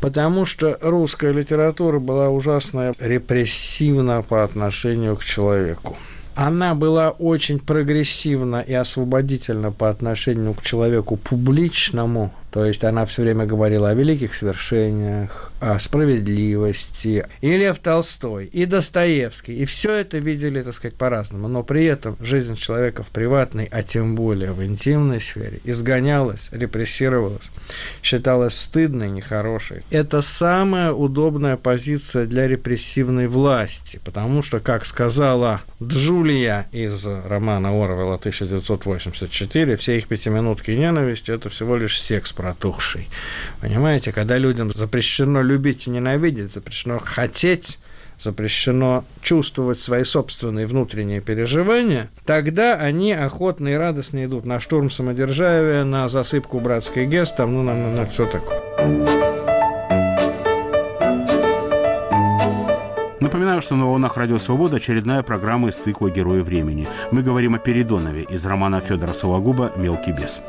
Потому что русская литература была ужасно репрессивна по отношению к человеку. Она была очень прогрессивна и освободительна по отношению к человеку публичному, То есть она все время говорила о великих свершениях, о справедливости. И Лев Толстой, и Достоевский. И все это видели, так сказать, по-разному. Но при этом жизнь человека в приватной, а тем более в интимной сфере, изгонялась, репрессировалась, считалась стыдной, нехорошей. Это самая удобная позиция для репрессивной власти, потому что, как сказала Джулия из романа Орвелла 1984, все их пятиминутки ненависти – это всего лишь секс протухший. Понимаете, когда людям запрещено любить и ненавидеть, запрещено хотеть, запрещено чувствовать свои собственные внутренние переживания, тогда они охотно и радостно идут на штурм самодержавия, на засыпку братской ГЭС, ну, на, на, на все такое. Напоминаю, что на волнах Радио Свобода очередная программа из цикла «Герои времени». Мы говорим о Передонове из романа Федора Сологуба «Мелкий бес».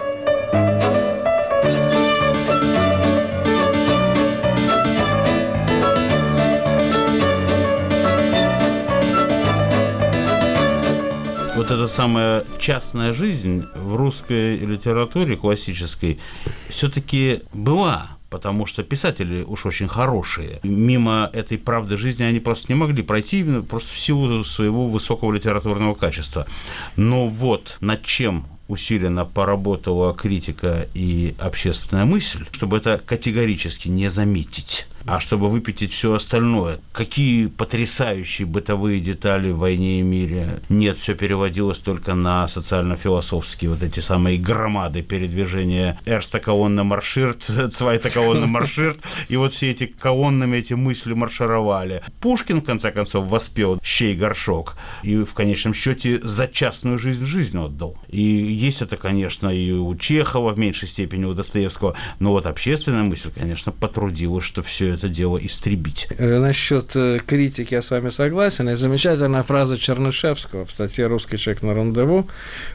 Вот эта самая частная жизнь в русской литературе классической все-таки была потому что писатели уж очень хорошие. Мимо этой правды жизни они просто не могли пройти, именно просто в силу своего высокого литературного качества. Но вот над чем усиленно поработала критика и общественная мысль, чтобы это категорически не заметить а чтобы выпятить все остальное. Какие потрясающие бытовые детали в «Войне и мире». Нет, все переводилось только на социально-философские вот эти самые громады передвижения «Эрста колонна марширт», *laughs* «Цвайта колонна марширт», и вот все эти колоннами эти мысли маршировали. Пушкин, в конце концов, воспел «Щей горшок» и в конечном счете за частную жизнь жизнь отдал. И есть это, конечно, и у Чехова в меньшей степени, у Достоевского, но вот общественная мысль, конечно, потрудилась, что все это дело истребить. Насчет критики я с вами согласен. И замечательная фраза Чернышевского в статье «Русский человек на рандеву»,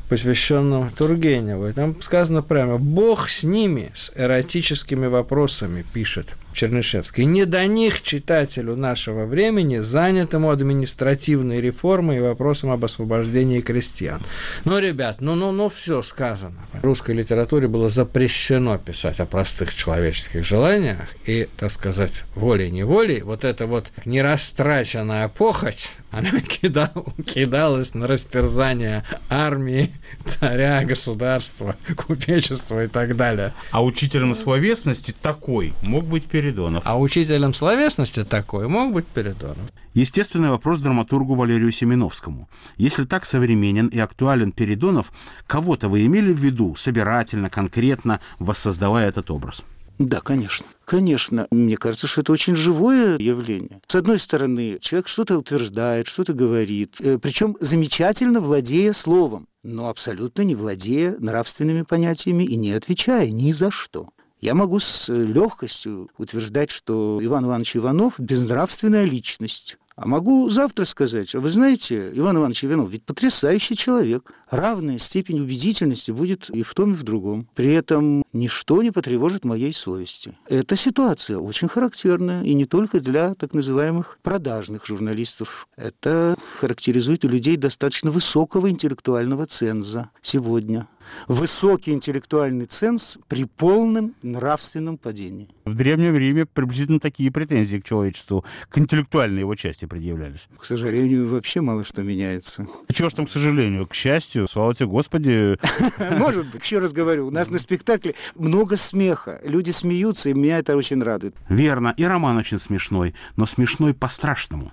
посвященном Тургеневу. И там сказано прямо «Бог с ними, с эротическими вопросами», пишет Чернышевский. Не до них читателю нашего времени, занятому административной реформой и вопросом об освобождении крестьян. Ну, ребят, ну, ну, ну, все сказано. В русской литературе было запрещено писать о простых человеческих желаниях и, так сказать, волей-неволей, вот это вот нерастраченная похоть, она *laughs* кидал, кидалась на растерзание армии, царя, государства, купечества и так далее. А учителем словесности такой мог быть Передонов. А учителем словесности такой мог быть Передонов. Естественный вопрос драматургу Валерию Семеновскому. Если так современен и актуален Передонов, кого-то вы имели в виду собирательно, конкретно, воссоздавая этот образ? Да, конечно. Конечно. Мне кажется, что это очень живое явление. С одной стороны, человек что-то утверждает, что-то говорит, причем замечательно владея словом, но абсолютно не владея нравственными понятиями и не отвечая ни за что. Я могу с легкостью утверждать, что Иван Иванович Иванов – безнравственная личность. А могу завтра сказать, вы знаете, Иван Иванович Иванов ведь потрясающий человек. Равная степень убедительности будет и в том, и в другом. При этом ничто не потревожит моей совести. Эта ситуация очень характерная, и не только для так называемых продажных журналистов. Это характеризует у людей достаточно высокого интеллектуального ценза сегодня высокий интеллектуальный ценз при полном нравственном падении. В Древнем Риме приблизительно такие претензии к человечеству, к интеллектуальной его части предъявлялись. К сожалению, вообще мало что меняется. Чего ж там, к сожалению, к счастью, слава тебе, Господи. *laughs* Может быть, еще раз говорю, у нас на спектакле много смеха, люди смеются, и меня это очень радует. Верно, и роман очень смешной, но смешной по-страшному.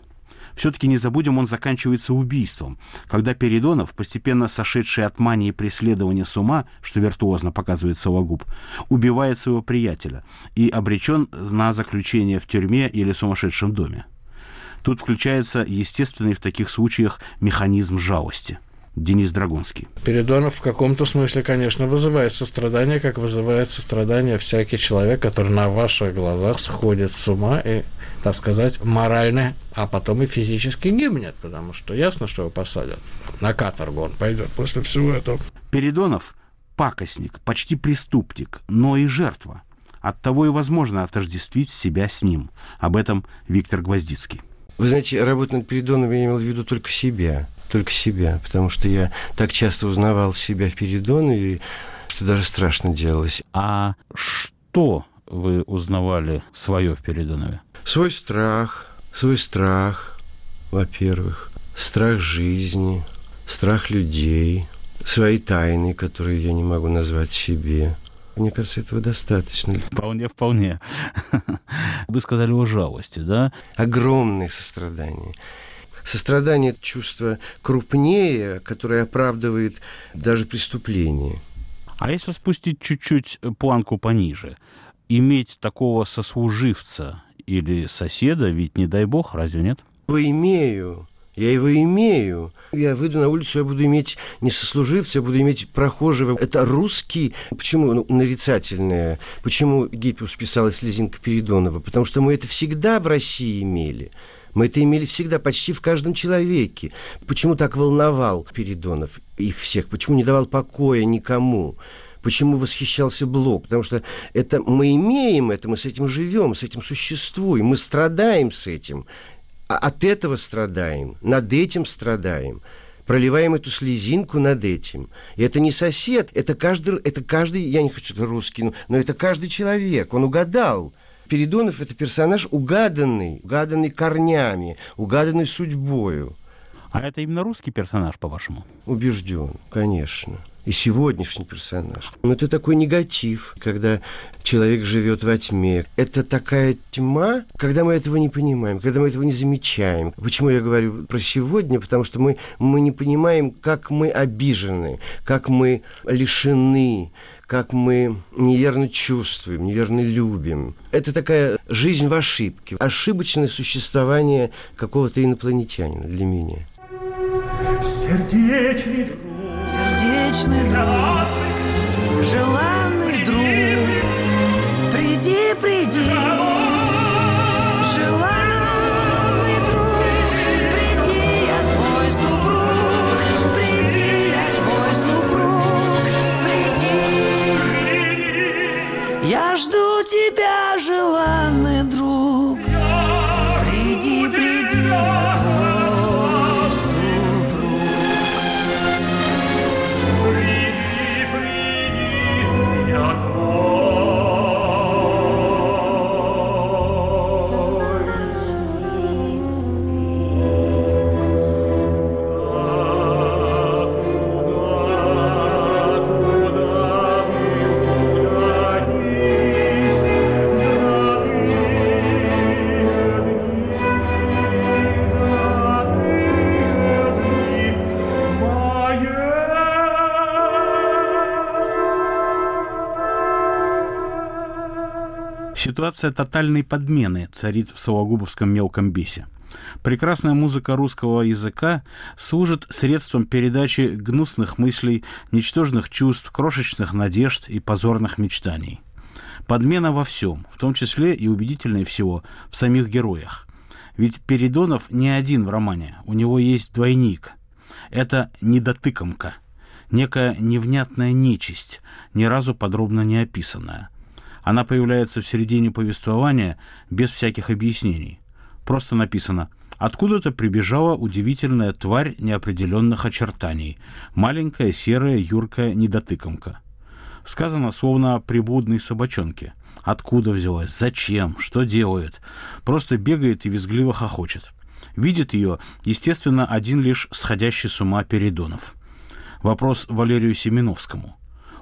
Все-таки не забудем, он заканчивается убийством, когда Передонов, постепенно сошедший от мании преследования с ума, что виртуозно показывает Сологуб, убивает своего приятеля и обречен на заключение в тюрьме или сумасшедшем доме. Тут включается естественный в таких случаях механизм жалости – Денис Драгунский. Передонов в каком-то смысле, конечно, вызывает сострадание, как вызывает сострадание всякий человек, который на ваших глазах сходит с ума и, так сказать, морально, а потом и физически гибнет, потому что ясно, что его посадят. На каторгу он пойдет после всего этого. Передонов – пакостник, почти преступник, но и жертва. Оттого и возможно отождествить себя с ним. Об этом Виктор Гвоздицкий. Вы знаете, работа над Передоновым я имел в виду только себя только себя, потому что я так часто узнавал себя в Передонове, что даже страшно делалось. А что вы узнавали свое в Передонове? Свой страх, свой страх, во-первых, страх жизни, страх людей, свои тайны, которые я не могу назвать себе. Мне кажется, этого достаточно. Вполне, вполне. *laughs* Вы сказали о жалости, да? Огромное сострадание. Сострадание – чувство крупнее, которое оправдывает даже преступление. А если спустить чуть-чуть планку пониже, иметь такого сослуживца или соседа, ведь не дай бог, разве нет? Его имею, я его имею. Я выйду на улицу, я буду иметь не сослуживца, я буду иметь прохожего. Это русский. Почему ну, нарицательное? Почему Гиппиус писал слезинка Передонова? Потому что мы это всегда в России имели. Мы это имели всегда, почти в каждом человеке. Почему так волновал Передонов их всех? Почему не давал покоя никому? Почему восхищался Блок? Потому что это мы имеем это, мы с этим живем, с этим существуем, мы страдаем с этим. А от этого страдаем, над этим страдаем проливаем эту слезинку над этим. И это не сосед, это каждый, это каждый, я не хочу сказать русский, но это каждый человек, он угадал. Передонов – это персонаж угаданный, угаданный корнями, угаданный судьбою. А это именно русский персонаж, по-вашему? Убежден, конечно. И сегодняшний персонаж. Но это такой негатив, когда человек живет во тьме. Это такая тьма, когда мы этого не понимаем, когда мы этого не замечаем. Почему я говорю про сегодня? Потому что мы, мы не понимаем, как мы обижены, как мы лишены, как мы неверно чувствуем, неверно любим. Это такая жизнь в ошибке, ошибочное существование какого-то инопланетянина для меня. Сердечный друг, сердечный друг, желанный друг, приди, приди. Я жду тебя, желанный Ситуация тотальной подмены царит в Сологубовском мелком бесе. Прекрасная музыка русского языка служит средством передачи гнусных мыслей, ничтожных чувств, крошечных надежд и позорных мечтаний. Подмена во всем, в том числе и убедительнее всего в самих героях. Ведь Передонов не один в романе, у него есть двойник. Это недотыкомка, некая невнятная нечисть, ни разу подробно не описанная. Она появляется в середине повествования без всяких объяснений. Просто написано «Откуда-то прибежала удивительная тварь неопределенных очертаний, маленькая серая юркая недотыкомка». Сказано словно о приблудной собачонке. Откуда взялась, зачем, что делает. Просто бегает и визгливо хохочет. Видит ее, естественно, один лишь сходящий с ума Передонов. Вопрос Валерию Семеновскому.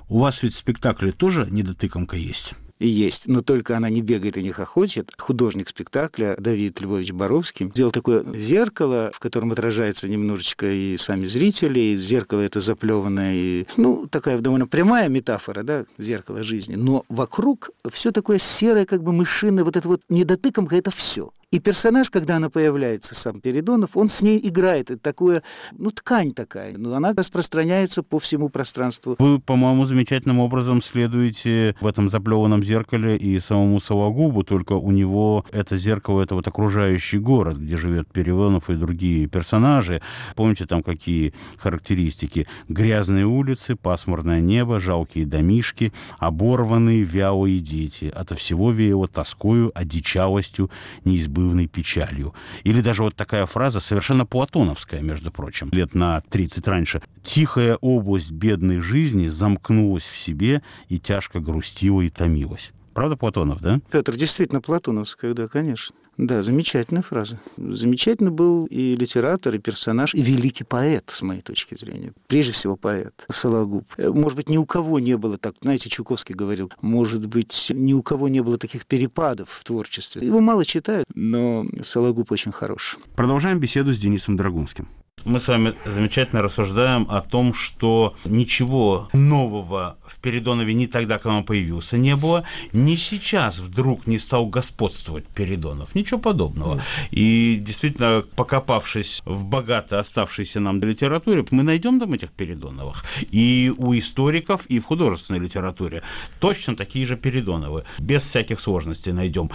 У вас ведь в спектакле тоже недотыкомка есть? Есть, но только она не бегает и не хохочет. Художник спектакля Давид Львович Боровский сделал такое зеркало, в котором отражается немножечко и сами зрители, и зеркало это заплеванное, и, ну, такая довольно прямая метафора, да, зеркало жизни, но вокруг все такое серое, как бы мышиное, вот это вот недотыкомка, это все. И персонаж, когда она появляется, сам Передонов, он с ней играет. Это такое, ну, ткань такая. Но она распространяется по всему пространству. Вы, по-моему, замечательным образом следуете в этом заплеванном зеркале и самому Сологубу, только у него это зеркало, это вот окружающий город, где живет Передонов и другие персонажи. Помните там какие характеристики? Грязные улицы, пасмурное небо, жалкие домишки, оборванные, вялые дети. Ото всего веяло тоскою, одичалостью, неизбывностью неизбывной печалью. Или даже вот такая фраза, совершенно платоновская, между прочим, лет на 30 раньше. «Тихая область бедной жизни замкнулась в себе и тяжко грустила и томилась». Правда, Платонов, да? Петр, действительно платоновская, да, конечно. Да, замечательная фраза. Замечательно был и литератор, и персонаж, и великий поэт, с моей точки зрения. Прежде всего поэт Сологуб. Э, может быть, ни у кого не было так, знаете, Чуковский говорил, может быть, ни у кого не было таких перепадов в творчестве. Его мало читают, но Сологуб очень хорош. Продолжаем беседу с Денисом Драгунским. Мы с вами замечательно рассуждаем о том, что ничего нового в Передонове ни тогда, когда он появился, не было, ни сейчас вдруг не стал господствовать Передонов. Ничего подобного. И действительно, покопавшись в богато оставшейся нам литературе, мы найдем там этих Передоновых. И у историков, и в художественной литературе точно такие же Передоновы. Без всяких сложностей найдем.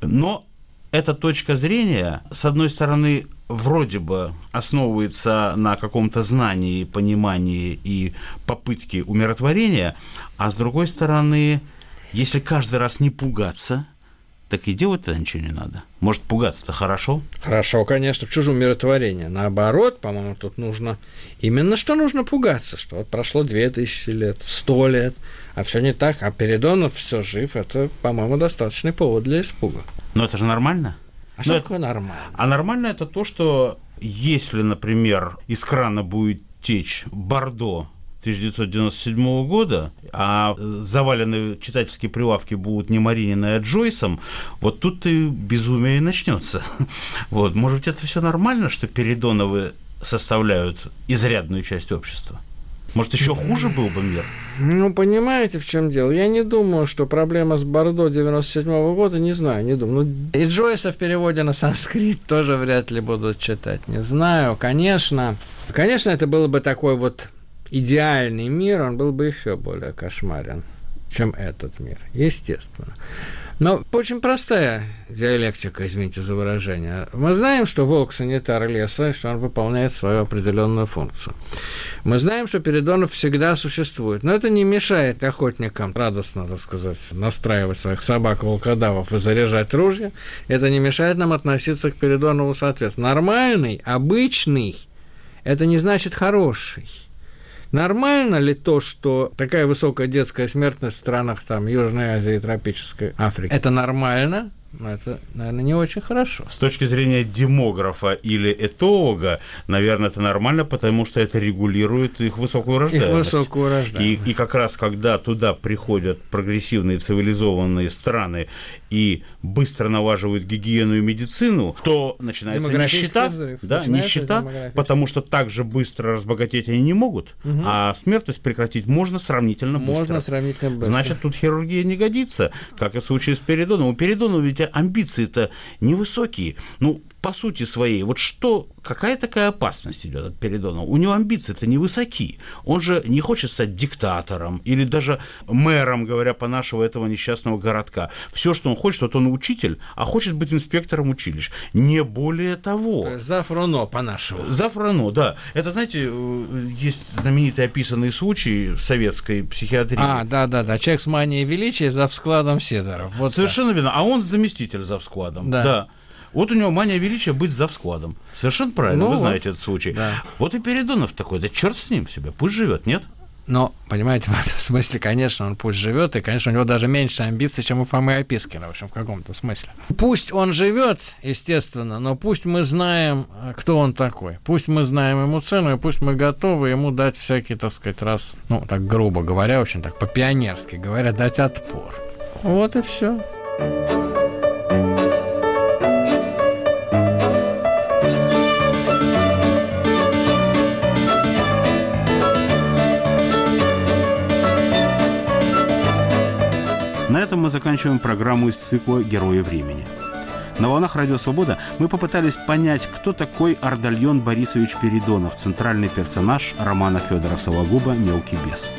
Но эта точка зрения, с одной стороны, вроде бы основывается на каком-то знании, понимании и попытке умиротворения, а с другой стороны, если каждый раз не пугаться, так и делать-то ничего не надо. Может, пугаться-то хорошо? Хорошо, конечно, в чужом умиротворение. Наоборот, по-моему, тут нужно... Именно что нужно пугаться, что вот прошло две тысячи лет, сто лет, а все не так, а Передонов все жив, это, по-моему, достаточный повод для испуга. Но это же нормально. А что такое нормально? А нормально это то, что если, например, из крана будет течь Бордо 1997 года, а заваленные читательские прилавки будут не Марининой, а Джойсом, вот тут и безумие и начнется. *laughs* Вот, может быть, это все нормально, что Передоновы составляют изрядную часть общества? Может, еще хуже был бы мир? Ну, понимаете, в чем дело? Я не думаю, что проблема с Бордо 97 -го года, не знаю, не думаю. Ну, и Джойса в переводе на санскрит тоже вряд ли будут читать, не знаю. Конечно, конечно, это было бы такой вот идеальный мир, он был бы еще более кошмарен, чем этот мир, естественно. Но очень простая диалектика, извините за выражение. Мы знаем, что волк санитар леса, что он выполняет свою определенную функцию. Мы знаем, что Передонов всегда существует. Но это не мешает охотникам радостно, так сказать, настраивать своих собак-волкодавов и заряжать ружья. Это не мешает нам относиться к Передонову соответственно. Нормальный, обычный, это не значит хороший. Нормально ли то, что такая высокая детская смертность в странах там, Южной Азии и тропической Африки? Это нормально? Но это, наверное, не очень хорошо. С точки зрения демографа или этолога, наверное, это нормально, потому что это регулирует их высокую рождаемость. Их высокую рождаемость. И, и как раз, когда туда приходят прогрессивные цивилизованные страны и быстро налаживают гигиену и медицину, то начинается нищета, взрыв. да, начинается нищета, потому что так же быстро разбогатеть они не могут, угу. а смертность прекратить можно сравнительно быстро. Можно сравнительно быстро. Значит, тут хирургия не годится, как и в случае с Передоном. У Передонова ведь амбиции-то невысокие. Ну, по сути своей, вот что, какая такая опасность идет от Передонова? У него амбиции-то невысоки. Он же не хочет стать диктатором или даже мэром, говоря по нашему этого несчастного городка. Все, что он хочет, вот он учитель, а хочет быть инспектором училищ. Не более того. Зафрано по-нашему. Зафрано, да. Это, знаете, э, есть знаменитый описанный случай в советской психиатрии. А, да-да-да. Человек с манией величия за складом Седоров. Вот Совершенно так. верно. А он заместитель за складом. Да. да. Вот у него мания величия быть за складом. Совершенно правильно, ну, вы знаете этот случай. Да. Вот и Передонов такой, да черт с ним себе, пусть живет, нет? Но, понимаете, *laughs* в этом смысле, конечно, он пусть живет, и, конечно, у него даже меньше амбиций, чем у Фомы Опискина, в общем, в каком-то смысле. Пусть он живет, естественно, но пусть мы знаем, кто он такой. Пусть мы знаем ему цену, и пусть мы готовы ему дать всякий, так сказать, раз, ну, так грубо говоря, очень так по-пионерски говоря, дать отпор. Вот и все. На этом заканчиваем программу из цикла «Герои времени». На волнах «Радио Свобода» мы попытались понять, кто такой Ардальон Борисович Передонов, центральный персонаж романа Федора Сологуба «Мелкий бес».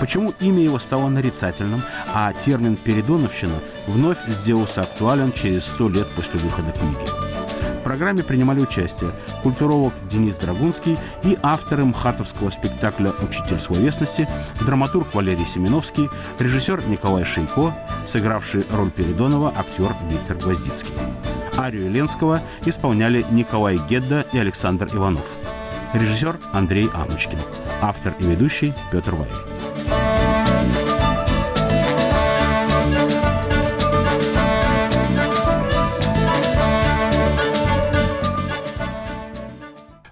Почему имя его стало нарицательным, а термин «передоновщина» вновь сделался актуален через сто лет после выхода книги программе принимали участие культуролог Денис Драгунский и авторы мхатовского спектакля «Учитель словесности», драматург Валерий Семеновский, режиссер Николай Шейко, сыгравший роль Передонова актер Виктор Гвоздицкий. Арию Ленского исполняли Николай Гедда и Александр Иванов. Режиссер Андрей Анучкин. Автор и ведущий Петр Вайер.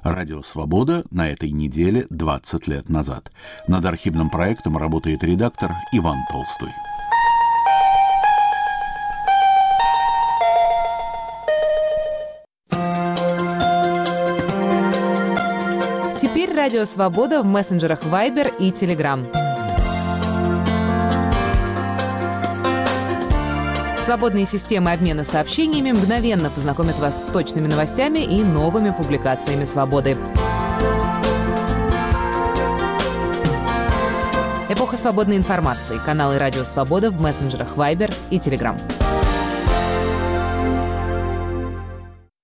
Радио «Свобода» на этой неделе 20 лет назад. Над архивным проектом работает редактор Иван Толстой. Теперь Радио Свобода в мессенджерах Viber и Telegram. Свободные системы обмена сообщениями мгновенно познакомят вас с точными новостями и новыми публикациями «Свободы». Эпоха свободной информации. Каналы «Радио Свобода» в мессенджерах Viber и Telegram.